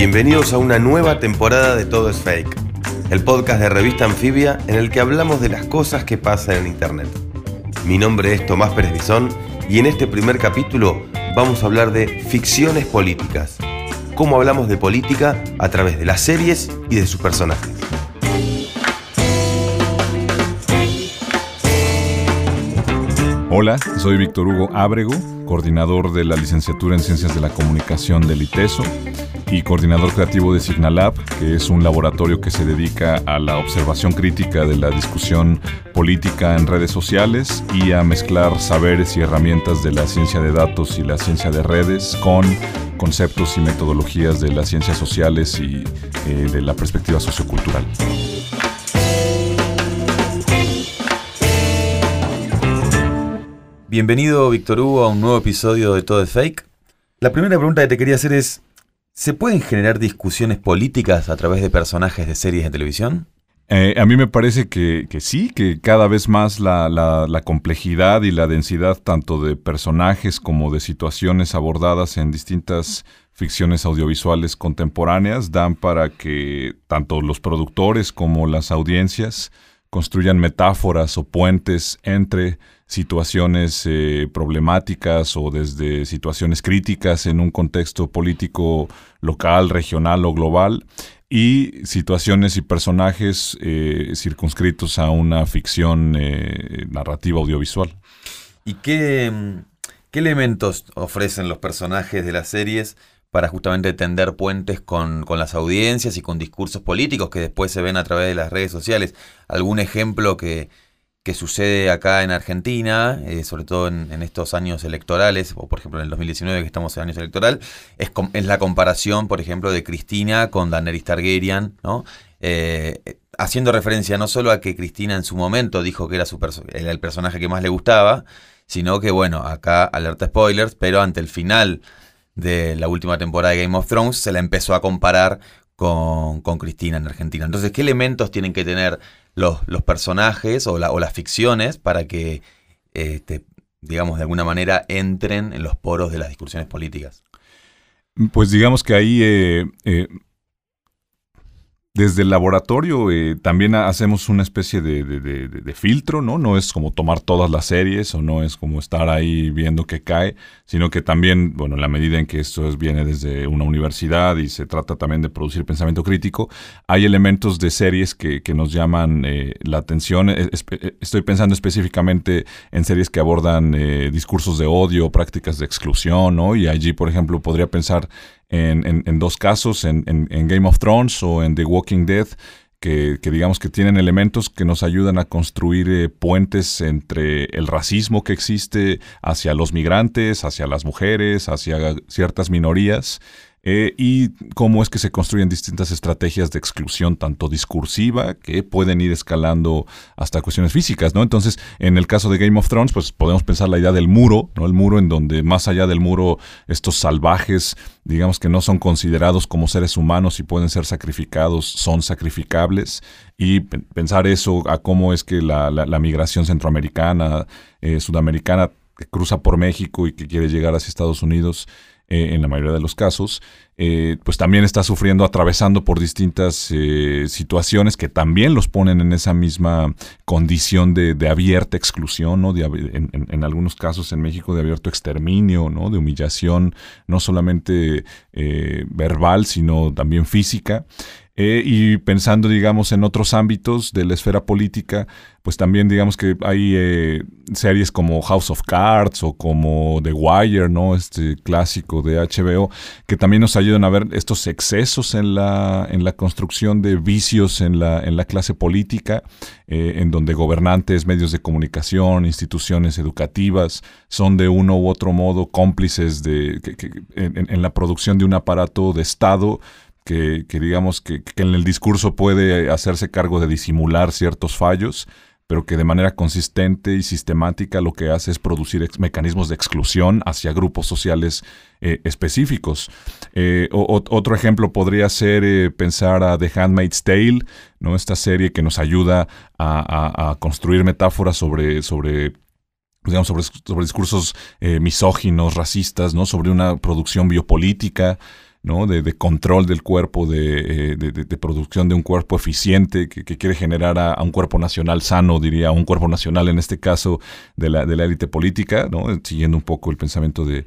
Bienvenidos a una nueva temporada de Todo es Fake, el podcast de revista Anfibia en el que hablamos de las cosas que pasan en Internet. Mi nombre es Tomás Pérez Bisón y en este primer capítulo vamos a hablar de ficciones políticas, cómo hablamos de política a través de las series y de sus personajes. Hola, soy Víctor Hugo Ábrego, coordinador de la licenciatura en Ciencias de la Comunicación del ITESO y coordinador creativo de Signalab, que es un laboratorio que se dedica a la observación crítica de la discusión política en redes sociales y a mezclar saberes y herramientas de la ciencia de datos y la ciencia de redes con conceptos y metodologías de las ciencias sociales y eh, de la perspectiva sociocultural. Bienvenido, Víctor Hugo, a un nuevo episodio de Todo es Fake. La primera pregunta que te quería hacer es, ¿se pueden generar discusiones políticas a través de personajes de series de televisión? Eh, a mí me parece que, sí, que cada vez más la complejidad y la densidad tanto de personajes como de situaciones abordadas en distintas ficciones audiovisuales contemporáneas dan para que tanto los productores como las audiencias construyan metáforas o puentes entre situaciones eh, problemáticas o desde situaciones críticas en un contexto político local, regional o global y situaciones y personajes eh, circunscritos a una ficción eh, narrativa audiovisual. ¿Y qué, mm, qué elementos ofrecen los personajes de las series para justamente tender puentes con, con las audiencias y con discursos políticos que después se ven a través de las redes sociales? ¿Algún ejemplo que, que sucede acá en Argentina, eh, sobre todo en, estos años electorales, o por ejemplo en el 2019 que estamos en años electoral, es, la comparación, por ejemplo, de Cristina con Daenerys Targaryen, ¿no? Eh, haciendo referencia no solo a que Cristina en su momento dijo que era, su era el personaje que más le gustaba, sino que, bueno, acá alerta spoilers, pero ante el final de la última temporada de Game of Thrones se la empezó a comparar con, Cristina en Argentina. Entonces, ¿qué elementos tienen que tener los, personajes o las ficciones para que, este, digamos, de alguna manera entren en los poros de las discusiones políticas? Pues digamos que ahí eh, eh, desde el laboratorio eh, también ha- hacemos una especie de, filtro, ¿no? No es como tomar todas las series o no es como estar ahí viendo que cae, sino que también, bueno, en la medida en que esto es- viene desde una universidad y se trata también de producir pensamiento crítico, hay elementos de series que, que nos llaman eh, la atención. Es- eh, Estoy pensando específicamente en series que abordan eh, discursos de odio, prácticas de exclusión, ¿no? Y allí, por ejemplo, podría pensar en, en- en dos casos, en, en- Game of Thrones o en The Walking Dead, que, que digamos que tienen elementos que nos ayudan a construir eh, puentes entre el racismo que existe hacia los migrantes, hacia las mujeres, hacia ciertas minorías. Eh, y cómo es que se construyen distintas estrategias de exclusión, tanto discursiva, que pueden ir escalando hasta cuestiones físicas, ¿no? Entonces, en el caso de Game of Thrones, pues podemos pensar la idea del muro, ¿no? El muro en donde más allá del muro, estos salvajes, digamos que no son considerados como seres humanos y pueden ser sacrificados, son sacrificables. Y pe- pensar eso a cómo es que la migración centroamericana, eh, sudamericana, que cruza por México y que quiere llegar hacia Estados Unidos, eh, en la mayoría de los casos, eh, pues también está sufriendo, atravesando por distintas eh, situaciones que también los ponen en esa misma condición de, de abierta exclusión, ¿no? En- en algunos casos en México de abierto exterminio, ¿no? De humillación, no solamente eh, verbal, sino también física. Eh, y pensando, digamos, en otros ámbitos de la esfera política, pues también digamos que hay eh, series como House of Cards o como The Wire, ¿no? Este clásico de HBO, que también nos ayudan a ver estos excesos en la, en la construcción de vicios en la, en la clase política, eh, en donde gobernantes, medios de comunicación, instituciones educativas son de uno u otro modo cómplices de, en la producción de un aparato de Estado que, digamos que, en el discurso puede hacerse cargo de disimular ciertos fallos, pero que de manera consistente y sistemática lo que hace es producir mecanismos de exclusión hacia grupos sociales eh, específicos. Eh, otro ejemplo podría ser eh, pensar a The Handmaid's Tale, ¿no? esta serie que nos ayuda a, construir metáforas sobre, sobre digamos, sobre discursos misóginos, racistas, ¿no? sobre una producción biopolítica. De, control del cuerpo, de, eh, producción de un cuerpo eficiente que, quiere generar a, un cuerpo nacional sano, diría, un cuerpo nacional en este caso de la, de la élite política, ¿no? siguiendo un poco el pensamiento de,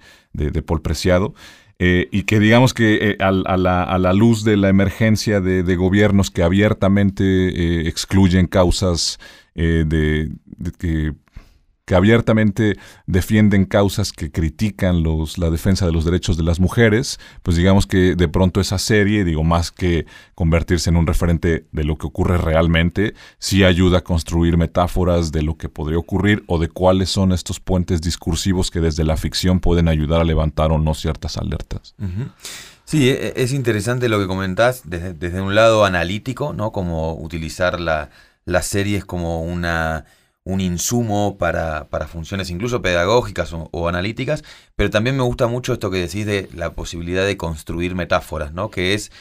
Paul Preciado. Eh, y que digamos que eh, a, la, a, la, luz de la emergencia de, gobiernos que abiertamente excluyen causas de, que que abiertamente defienden causas que critican los, la defensa de los derechos de las mujeres, pues digamos que de pronto esa serie, digo, más que convertirse en un referente de lo que ocurre realmente, sí ayuda a construir metáforas de lo que podría ocurrir o de cuáles son estos puentes discursivos que desde la ficción pueden ayudar a levantar o no ciertas alertas. Sí, e, e, es interesante lo que comentás desde, desde un lado analítico, ¿no? Como utilizar la, las series como una un insumo para, para funciones incluso pedagógicas o, analíticas, pero también me gusta mucho esto que decís de la posibilidad de construir metáforas, ¿no? Que es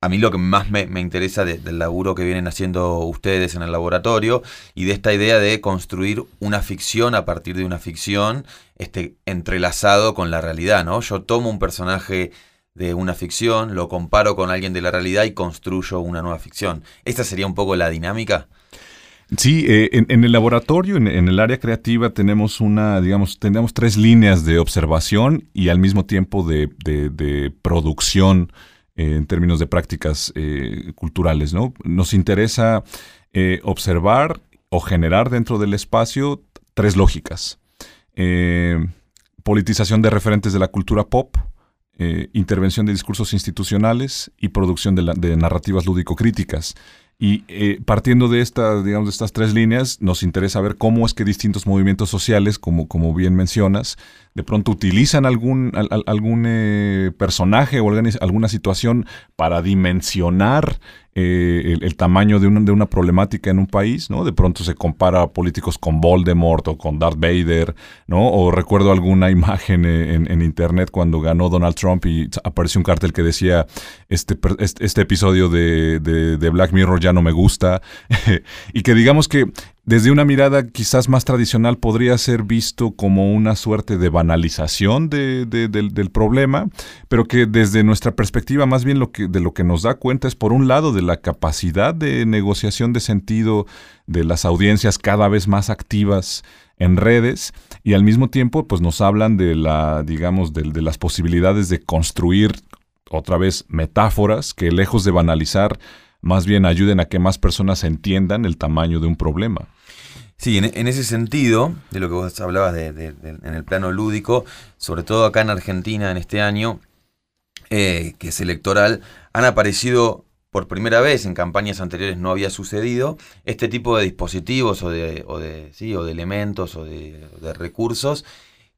a mí lo que más me, interesa del laburo que vienen haciendo ustedes en el laboratorio y de esta idea de construir una ficción a partir de una ficción este, entrelazado con la realidad, ¿no? Yo tomo un personaje de una ficción, lo comparo con alguien de la realidad y construyo una nueva ficción. ¿Esta sería un poco la dinámica? Sí, eh, en, el laboratorio, en, el área creativa, tenemos una, digamos, tenemos tres líneas de observación y al mismo tiempo de, producción eh, en términos de prácticas eh, culturales, ¿no? Nos interesa observar o generar dentro del espacio tres lógicas. politización de referentes de la cultura pop, intervención de discursos institucionales y producción de, de narrativas lúdico-críticas. Y eh, partiendo de, esta, digamos, de estas tres líneas, nos interesa ver cómo es que distintos movimientos sociales, como, como bien mencionas, de pronto utilizan algún, algún eh, personaje o alguna situación para dimensionar eh, el, tamaño de una, de una problemática en un país, ¿no? De pronto se compara a políticos con Voldemort o con Darth Vader, ¿no? O recuerdo alguna imagen en, internet cuando ganó Donald Trump y apareció un cartel que decía, este, este, episodio de, de Black Mirror ya no me gusta, y que digamos que desde una mirada quizás más tradicional podría ser visto como una suerte de banalización del, problema, pero que desde nuestra perspectiva más bien lo que, de lo que nos da cuenta es por un lado de la capacidad de negociación de sentido de las audiencias cada vez más activas en redes y al mismo tiempo pues nos hablan de la digamos de, de las posibilidades de construir otra vez metáforas que lejos de banalizar más bien ayuden a que más personas entiendan el tamaño de un problema. Sí, en, ese sentido, de lo que vos hablabas de, en el plano lúdico, sobre todo acá en Argentina en este año, eh, que es electoral, han aparecido por primera vez, en campañas anteriores no había sucedido, este tipo de dispositivos o de, o de, sí, o de elementos o de, recursos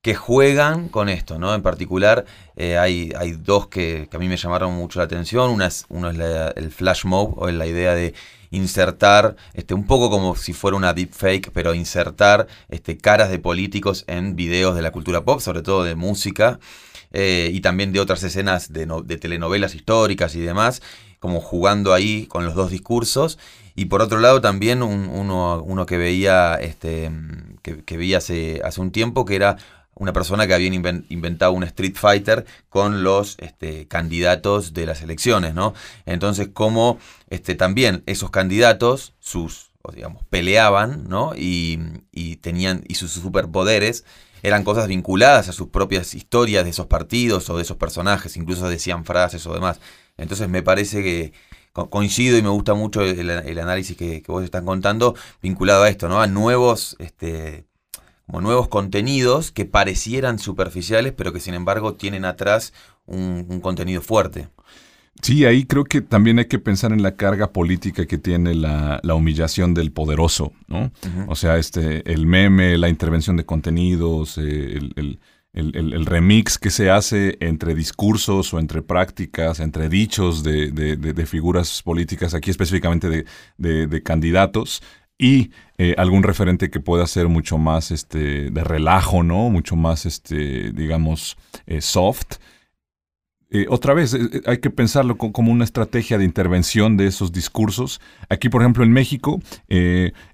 que juegan con esto, ¿no? En particular, eh, hay, hay dos que, a mí me llamaron mucho la atención. Una es, uno es el flash mob, o la idea de insertar, este, un poco como si fuera una deepfake, pero insertar este, caras de políticos en videos de la cultura pop, sobre todo de música, eh, y también de otras escenas de, telenovelas históricas y demás, como jugando ahí con los dos discursos. Y por otro lado también uno, uno, que veía, este, que, que veía hace, hace un tiempo, que era una persona que había inventado un Street Fighter con los este, candidatos de las elecciones, ¿no? Entonces, como este, también esos candidatos, sus, digamos, peleaban, ¿no? Y, tenían, y sus superpoderes eran cosas vinculadas a sus propias historias de esos partidos o de esos personajes, incluso decían frases o demás. Entonces me parece que coincido y me gusta mucho el, análisis que, vos están contando vinculado a esto, ¿no? A nuevos, este, como nuevos contenidos que parecieran superficiales, pero que sin embargo tienen atrás un, contenido fuerte. Sí, ahí creo que también hay que pensar en la carga política que tiene la, humillación del poderoso, ¿no? O sea, este, el meme, la intervención de contenidos, eh, el, el, remix que se hace entre discursos o entre prácticas, entre dichos de, figuras políticas, aquí específicamente de, candidatos, y eh, algún referente que pueda ser mucho más este, de relajo, ¿no? Mucho más, este, digamos, eh, soft. Eh, otra vez, hay que pensarlo como una estrategia de intervención de esos discursos. Aquí, por ejemplo, en México,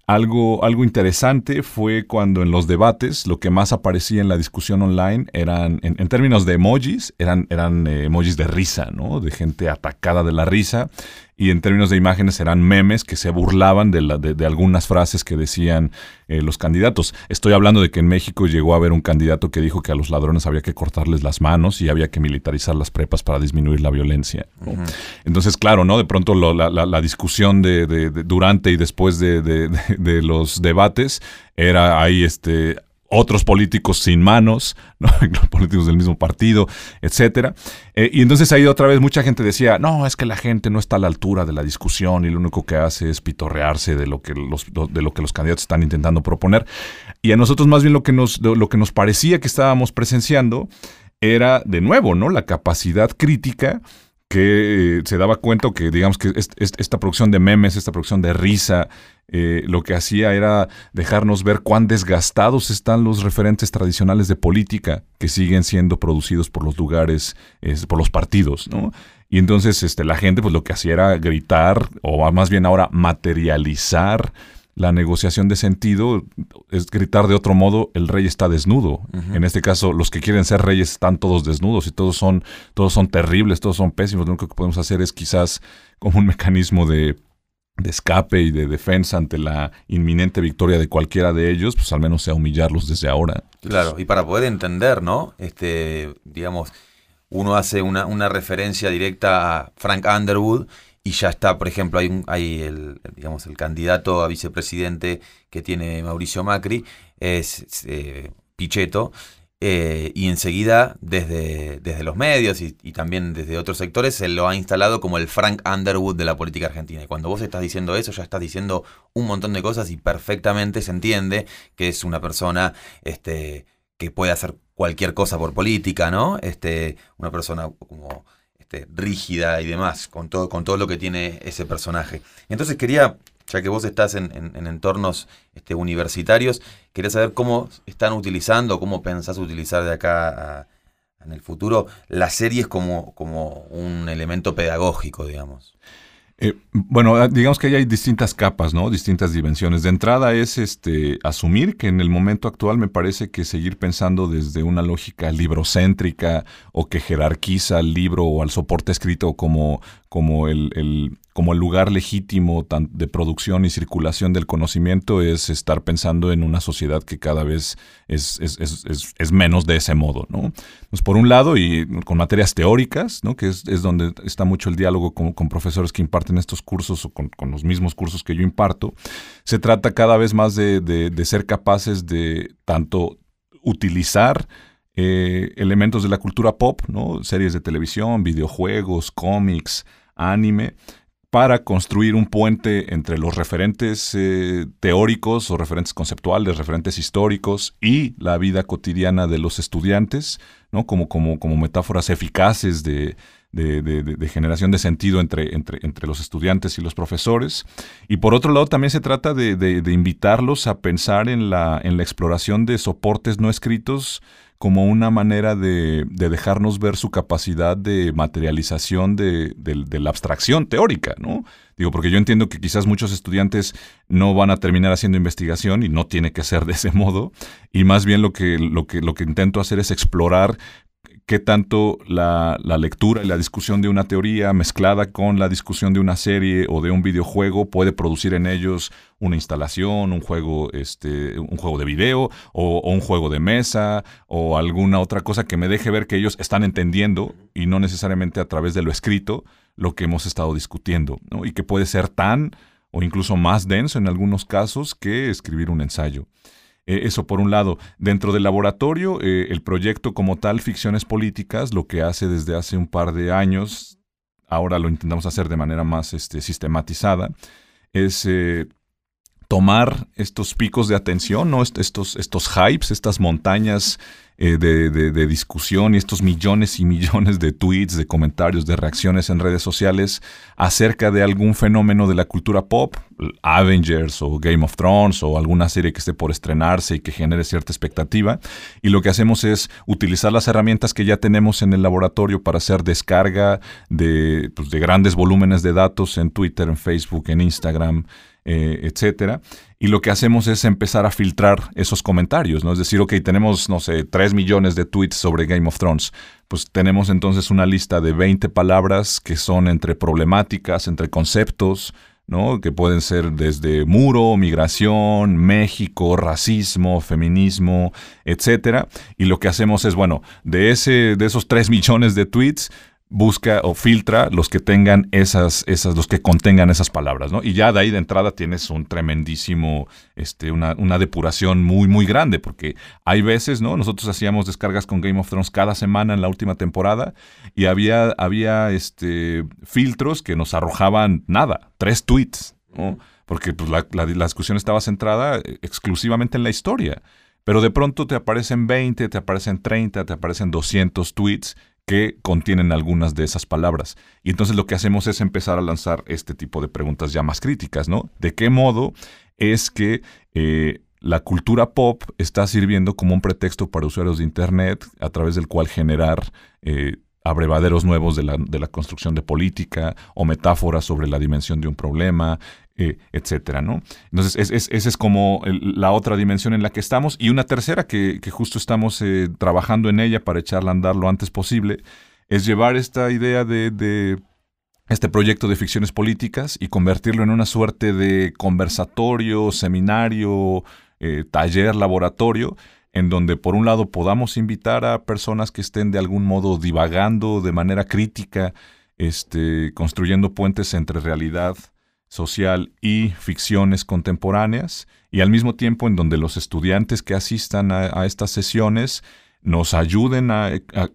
algo, algo interesante fue cuando en los debates lo que más aparecía en la discusión online eran, en, términos de emojis, eran, eran eh, emojis de risa, ¿no? De gente atacada de la risa. Y en términos de imágenes eran memes que se burlaban de, la, de, algunas frases que decían eh, los candidatos. Estoy hablando de que en México llegó a haber un candidato que dijo que a los ladrones había que cortarles las manos y había que militarizar las prepas para disminuir la violencia. Entonces, claro, ¿no? De pronto la, la, discusión de, durante y después de de los debates era ahí este otros políticos sin manos, ¿no? políticos del mismo partido, etcétera. Eh, y entonces ahí otra vez mucha gente decía, no, es que la gente no está a la altura de la discusión y lo único que hace es pitorrearse de lo que los, de lo que los candidatos están intentando proponer. Y a nosotros más bien lo que nos, lo que nos parecía que estábamos presenciando era, de nuevo, ¿no? La capacidad crítica que eh, se daba cuenta que, digamos, que esta producción de memes, esta producción de risa, eh, lo que hacía era dejarnos ver cuán desgastados están los referentes tradicionales de política que siguen siendo producidos por los lugares, por los partidos, ¿no? Y entonces este, la gente pues lo que hacía era gritar, o más bien ahora materializar la negociación de sentido es gritar de otro modo, el rey está desnudo. En este caso, los que quieren ser reyes están todos desnudos y todos son, todos son terribles, todos son pésimos. Lo único que podemos hacer es quizás como un mecanismo de, de escape y de defensa ante la inminente victoria de cualquiera de ellos, pues al menos sea humillarlos desde ahora. Claro, y para poder entender, ¿no? Este, digamos, uno hace una, una referencia directa a Frank Underwood y ya está, por ejemplo, hay, un, hay el, digamos, el candidato a vicepresidente que tiene Mauricio Macri, es eh, Pichetto, eh, y enseguida desde, desde los medios y, también desde otros sectores se lo ha instalado como el Frank Underwood de la política argentina. Y cuando vos estás diciendo eso, ya estás diciendo un montón de cosas y perfectamente se entiende que es una persona este, que puede hacer cualquier cosa por política, ¿no? Este, una persona como este, rígida y demás, con todo, con todo lo que tiene ese personaje. Entonces quería, ya que vos estás en, entornos este, universitarios, quería saber cómo están utilizando, cómo pensás utilizar de acá en el futuro las series como, como un elemento pedagógico, digamos. Eh, bueno, ah, digamos que hay distintas capas, ¿no? Distintas dimensiones. De entrada es este asumir que en el momento actual me parece que seguir pensando desde una lógica librocéntrica o que jerarquiza al libro o al soporte escrito como, como el, como el lugar legítimo de producción y circulación del conocimiento es estar pensando en una sociedad que cada vez es, es, menos de ese modo. ¿no? Pues por un lado, y con materias teóricas, ¿no? que es, donde está mucho el diálogo con, profesores que imparten estos cursos o con, los mismos cursos que yo imparto, se trata cada vez más de, ser capaces de tanto utilizar eh, elementos de la cultura pop, series de televisión, videojuegos, cómics, anime, para construir un puente entre los referentes eh, teóricos o referentes conceptuales, referentes históricos y la vida cotidiana de los estudiantes, como, como, como metáforas eficaces de, generación de sentido entre, entre, entre, los estudiantes y los profesores. Y por otro lado, también se trata de, invitarlos a pensar en la, en la exploración de soportes no escritos como una manera de, dejarnos ver su capacidad de materialización de, la abstracción teórica, ¿no? Digo, porque yo entiendo que quizás muchos estudiantes no van a terminar haciendo investigación y no tiene que ser de ese modo, y más bien lo que, lo que, lo que intento hacer es explorar qué tanto la, lectura y la discusión de una teoría mezclada con la discusión de una serie o de un videojuego puede producir en ellos una instalación, un juego, este, un juego de video o, un juego de mesa o alguna otra cosa que me deje ver que ellos están entendiendo y no necesariamente a través de lo escrito lo que hemos estado discutiendo, ¿no? y que puede ser tan o incluso más denso en algunos casos que escribir un ensayo. Eh, eso por un lado. Dentro del laboratorio, eh, el proyecto como tal, Ficciones Políticas, lo que hace desde hace un par de años, ahora lo intentamos hacer de manera más este, sistematizada, es eh, tomar estos picos de atención, ¿no? estos, estos hypes, estas montañas eh, de, discusión y estos millones y millones de tweets, de comentarios, de reacciones en redes sociales acerca de algún fenómeno de la cultura pop, Avengers o Game of Thrones o alguna serie que esté por estrenarse y que genere cierta expectativa. Y lo que hacemos es utilizar las herramientas que ya tenemos en el laboratorio para hacer descarga de, pues, de grandes volúmenes de datos en Twitter, en Facebook, en Instagram eh, etcétera. Y lo que hacemos es empezar a filtrar esos comentarios, ¿no? Es decir, ok, tenemos, no sé, 3 millones de tweets sobre Game of Thrones. Pues tenemos entonces una lista de 20 palabras que son entre problemáticas, entre conceptos, ¿no? Que pueden ser desde muro, migración, México, racismo, feminismo, etcétera. Y lo que hacemos es, bueno, de, ese, de esos 3 millones de tweets, busca o filtra los que tengan esas, esas, los que contengan esas palabras, ¿no? Y ya de ahí de entrada tienes un tremendísimo, este, una, una, depuración muy, muy grande, porque hay veces, ¿no? Nosotros hacíamos descargas con Game of Thrones cada semana en la última temporada y había, había este, filtros que nos arrojaban nada, tres tweets, ¿no? Porque pues, la, la, la discusión estaba centrada exclusivamente en la historia. Pero de pronto te aparecen 20, te aparecen 30, te aparecen 200 tweets que contienen algunas de esas palabras. Y entonces lo que hacemos es empezar a lanzar este tipo de preguntas ya más críticas, ¿no? ¿De qué modo es que eh, la cultura pop está sirviendo como un pretexto para usuarios de Internet a través del cual generar eh, abrevaderos nuevos de la, de la, construcción de política o metáforas sobre la dimensión de un problema, eh, etcétera, ¿no? Entonces, es, esa es como la otra dimensión en la que estamos. Y una tercera que, justo estamos eh, trabajando en ella para echarla a andar lo antes posible, es llevar esta idea de, este proyecto de ficciones políticas y convertirlo en una suerte de conversatorio, seminario, eh, taller, laboratorio, en donde por un lado podamos invitar a personas que estén de algún modo divagando de manera crítica, este, construyendo puentes entre realidad, social y ficciones contemporáneas, y al mismo tiempo en donde los estudiantes que asistan a, estas sesiones nos ayuden a,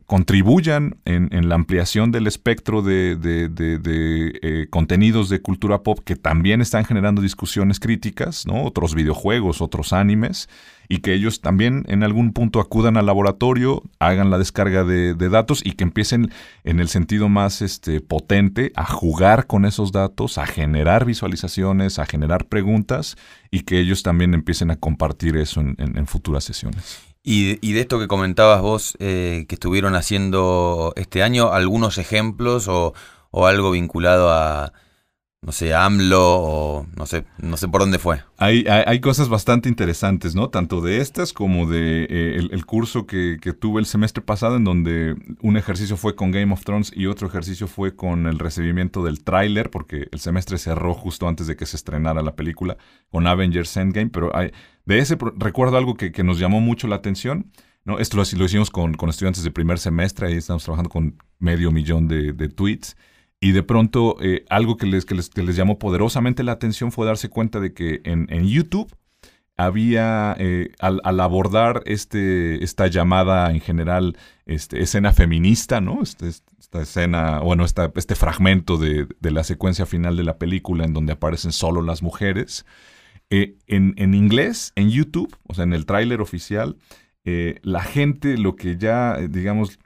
contribuyan en, la ampliación del espectro de, eh, contenidos de cultura pop que también están generando discusiones críticas, ¿no? otros videojuegos, otros animes, y que ellos también en algún punto acudan al laboratorio, hagan la descarga de, datos y que empiecen en el sentido más este, potente a jugar con esos datos, a generar visualizaciones, a generar preguntas y que ellos también empiecen a compartir eso en, futuras sesiones. Y, de esto que comentabas vos, eh, que estuvieron haciendo este año, algunos ejemplos o algo vinculado a no sé, AMLO o no sé, no sé por dónde fue. Hay, hay, cosas bastante interesantes, ¿no? Tanto de estas como de eh, el, curso que, tuve el semestre pasado en donde un ejercicio fue con Game of Thrones y otro ejercicio fue con el recibimiento del tráiler, porque el semestre cerró justo antes de que se estrenara la película con Avengers Endgame, pero hay, de ese recuerdo algo que, nos llamó mucho la atención. ¿no? Esto lo, lo hicimos con, estudiantes de primer semestre, ahí estamos trabajando con medio millón de, de tweets. Y de pronto eh, algo que les, que les, llamó poderosamente la atención fue darse cuenta de que en, YouTube había, eh, al, abordar este, esta llamada en general este, escena feminista, ¿no? Este, esta escena, bueno, esta, este fragmento de, la secuencia final de la película en donde aparecen solo las mujeres, eh, en, en, inglés, en YouTube, o sea, en el tráiler oficial, la gente lo que ya, digamos,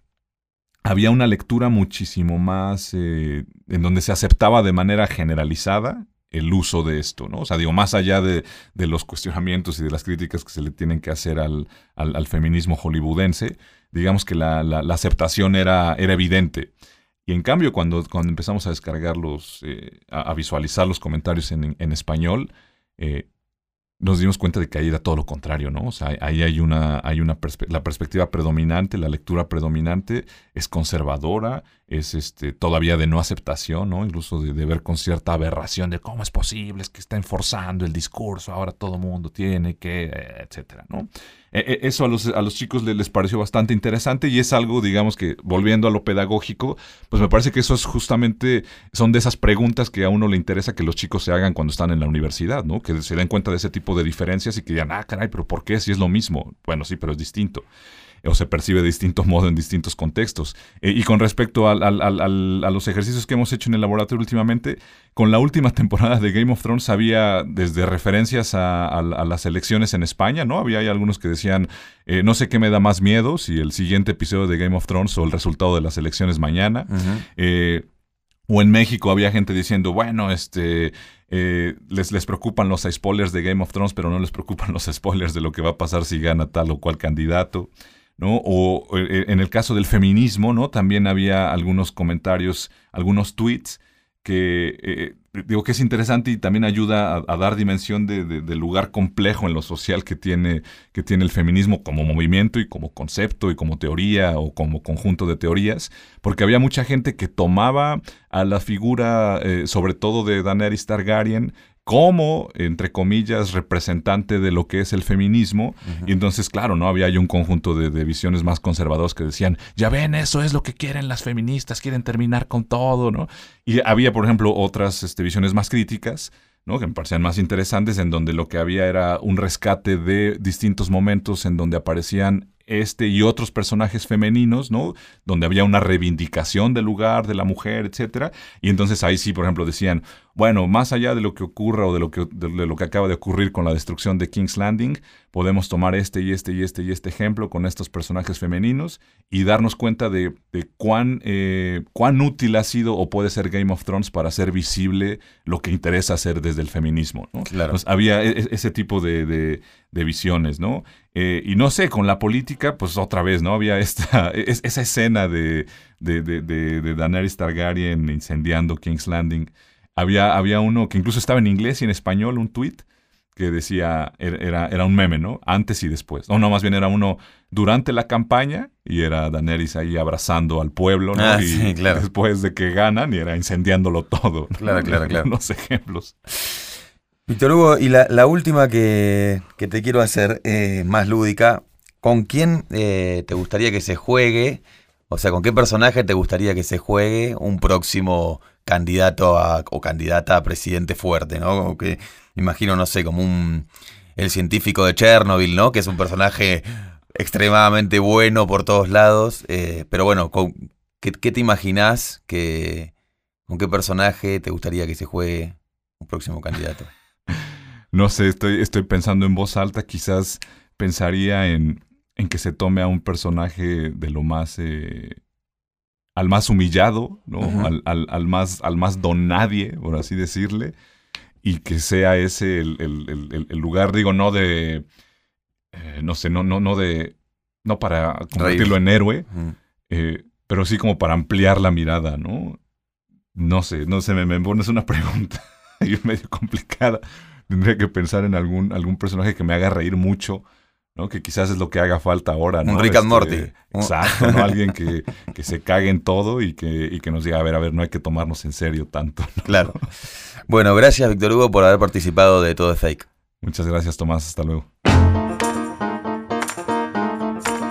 había una lectura muchísimo más eh, en donde se aceptaba de manera generalizada el uso de esto, ¿no? O sea, digo, más allá de, los cuestionamientos y de las críticas que se le tienen que hacer al, feminismo hollywoodense, digamos que la, aceptación era, era, evidente. Y en cambio, cuando, cuando empezamos a descargarlos, eh, a, visualizar los comentarios en, español, eh, nos dimos cuenta de que ahí era todo lo contrario, ¿no? O sea, ahí hay una, hay una la perspectiva predominante, la lectura predominante es conservadora, es este, todavía de no aceptación, ¿no? Incluso de, ver con cierta aberración de cómo es posible, es que está enforzando el discurso, ahora todo mundo tiene que, etcétera, ¿no? E, e, eso a los, a los chicos les, pareció bastante interesante y es algo, digamos que, volviendo a lo pedagógico, pues me parece que eso es justamente, son de esas preguntas que a uno le interesa que los chicos se hagan cuando están en la universidad, ¿no? Que se den cuenta de ese tipo de diferencias y que digan, ah, caray, pero ¿por qué si es lo mismo? Bueno, sí, pero es distinto o se percibe de distinto modo en distintos contextos. Eh, y con respecto a los ejercicios que hemos hecho en el laboratorio últimamente, con la última temporada de Game of Thrones había desde referencias a, las elecciones en España, ¿no? Había algunos que decían, eh, no sé qué me da más miedo, si el siguiente episodio de Game of Thrones o el resultado de las elecciones mañana. Eh, o en México había gente diciendo, bueno, este, les, les preocupan los spoilers de Game of Thrones, pero no les preocupan los spoilers de lo que va a pasar si gana tal o cual candidato. ¿no? O eh, en el caso del feminismo, ¿no? También había algunos comentarios, algunos tweets que eh, digo que es interesante y también ayuda a, dar dimensión del lugar complejo en lo social que tiene, que tiene el feminismo como movimiento y como concepto y como teoría o como conjunto de teorías, porque había mucha gente que tomaba a la figura, eh, sobre todo de Daenerys Targaryen, como, entre comillas, representante de lo que es el feminismo. Y entonces, claro, ¿no? Había ahí un conjunto de, visiones más conservadoras que decían, ya ven, eso es lo que quieren las feministas, quieren terminar con todo, ¿no? Y había, por ejemplo, otras este, visiones más críticas, ¿no? que me parecían más interesantes, en donde lo que había era un rescate de distintos momentos en donde aparecían este y otros personajes femeninos, ¿no? Donde había una reivindicación del lugar de la mujer, etcétera. Y entonces ahí sí, por ejemplo, decían, bueno, más allá de lo que ocurra o de lo que, de lo que acaba de ocurrir con la destrucción de King's Landing, podemos tomar este y este y este y este ejemplo con estos personajes femeninos y darnos cuenta de, cuán, eh, cuán útil ha sido o puede ser Game of Thrones para hacer visible lo que interesa hacer desde el feminismo. ¿no? Claro. había e, e, ese tipo de, visiones, ¿no? Eh, y no sé, con la política, pues otra vez, ¿no? Había esta, esa escena de, de, de, de Daenerys Targaryen incendiando King's Landing. Había, había uno que incluso estaba en inglés y en español, un tweet que decía, er, era, era un meme, ¿no? Antes y después. O no, más bien era uno durante la campaña y era Daenerys ahí abrazando al pueblo, ¿no? Ah, y sí, claro. después de que ganan y era incendiándolo todo. Claro, claro, claro. Unos ejemplos. Víctor Hugo, y la, última que, que, te quiero hacer, más lúdica, ¿con quién eh, te gustaría que se juegue? O sea, ¿con qué personaje te gustaría que se juegue un próximo candidato a, o candidata a presidente fuerte, ¿no? Como que, imagino, no sé, como un el científico de Chernobyl, ¿no? Que es un personaje extremadamente bueno por todos lados. Eh, pero bueno, ¿qué, te imaginás que, con qué personaje te gustaría que se juegue un próximo candidato? No sé, estoy, estoy pensando en voz alta, quizás pensaría en, en que se tome a un personaje de lo más eh, al más humillado, ¿no? al, más, al más don nadie, por así decirle, y que sea ese el, lugar, digo, no de, eh, no sé, no, no, no de, no para convertirlo en héroe, eh, pero sí como para ampliar la mirada, ¿no? No sé, no sé, me, me pones una pregunta medio complicada. Tendría que pensar en algún, algún personaje que me haga reír mucho ¿no? Que quizás es lo que haga falta ahora, ¿no? Un Rick and Morty. Este, exacto, ¿no? Alguien que, se cague en todo y que, que nos diga, a ver, a ver, no hay que tomarnos en serio tanto. Claro. Bueno, gracias, Víctor Hugo, por haber participado de Todo es Fake. Muchas gracias, Tomás. Hasta luego.